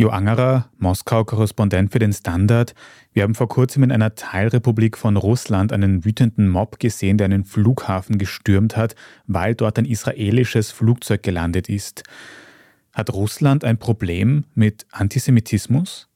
Jo Angerer, Moskau-Korrespondent für den Standard. Wir haben vor kurzem in einer Teilrepublik von Russland einen wütenden Mob gesehen, der einen Flughafen gestürmt hat, weil dort ein israelisches Flugzeug gelandet ist. Hat Russland ein Problem mit Antisemitismus?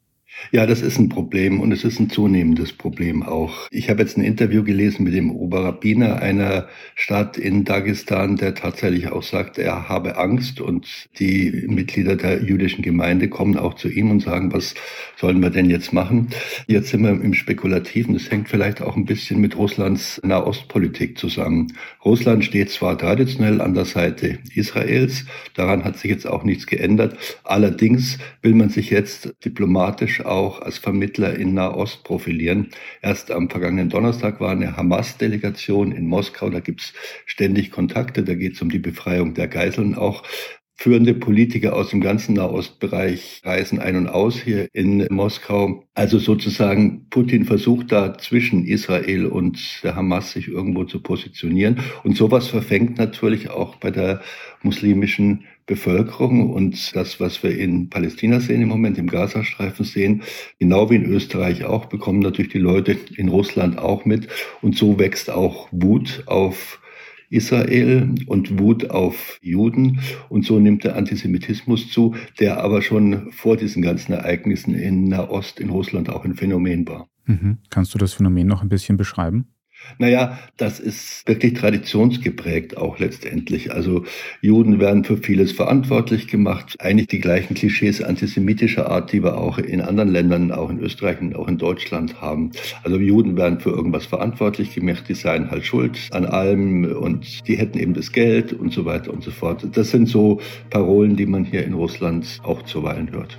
Ja, das ist ein Problem und es ist ein zunehmendes Problem auch. Ich habe jetzt ein Interview gelesen mit dem Oberrabbiner einer Stadt in Dagestan, der tatsächlich auch sagt, er habe Angst und die Mitglieder der jüdischen Gemeinde kommen auch zu ihm und sagen, was sollen wir denn jetzt machen? Jetzt sind wir im Spekulativen. Das hängt vielleicht auch ein bisschen mit Russlands Nahostpolitik zusammen. Russland steht zwar traditionell an der Seite Israels, daran hat sich jetzt auch nichts geändert. Allerdings will man sich jetzt diplomatisch auch als Vermittler in Nahost profilieren. Erst am vergangenen Donnerstag war eine Hamas-Delegation in Moskau. Da gibt's ständig Kontakte. Da geht es um die Befreiung der Geiseln auch. Führende Politiker aus dem ganzen Nahostbereich reisen ein und aus hier in Moskau. Also sozusagen Putin versucht da zwischen Israel und der Hamas sich irgendwo zu positionieren. Und sowas verfängt natürlich auch bei der muslimischen Bevölkerung und das, was wir in Palästina sehen im Moment, im Gazastreifen sehen, genau wie in Österreich auch, bekommen natürlich die Leute in Russland auch mit. Und so wächst auch Wut auf Israel und Wut auf Juden. Und so nimmt der Antisemitismus zu, der aber schon vor diesen ganzen Ereignissen in Nahost, in Russland auch ein Phänomen war. Mhm. Kannst du das Phänomen noch ein bisschen beschreiben? Naja, das ist wirklich traditionsgeprägt auch letztendlich. Also Juden werden für vieles verantwortlich gemacht. Eigentlich die gleichen Klischees antisemitischer Art, die wir auch in anderen Ländern, auch in Österreich und auch in Deutschland haben. Also Juden werden für irgendwas verantwortlich gemacht, die seien halt schuld an allem und die hätten eben das Geld und so weiter und so fort. Das sind so Parolen, die man hier in Russland auch zuweilen hört.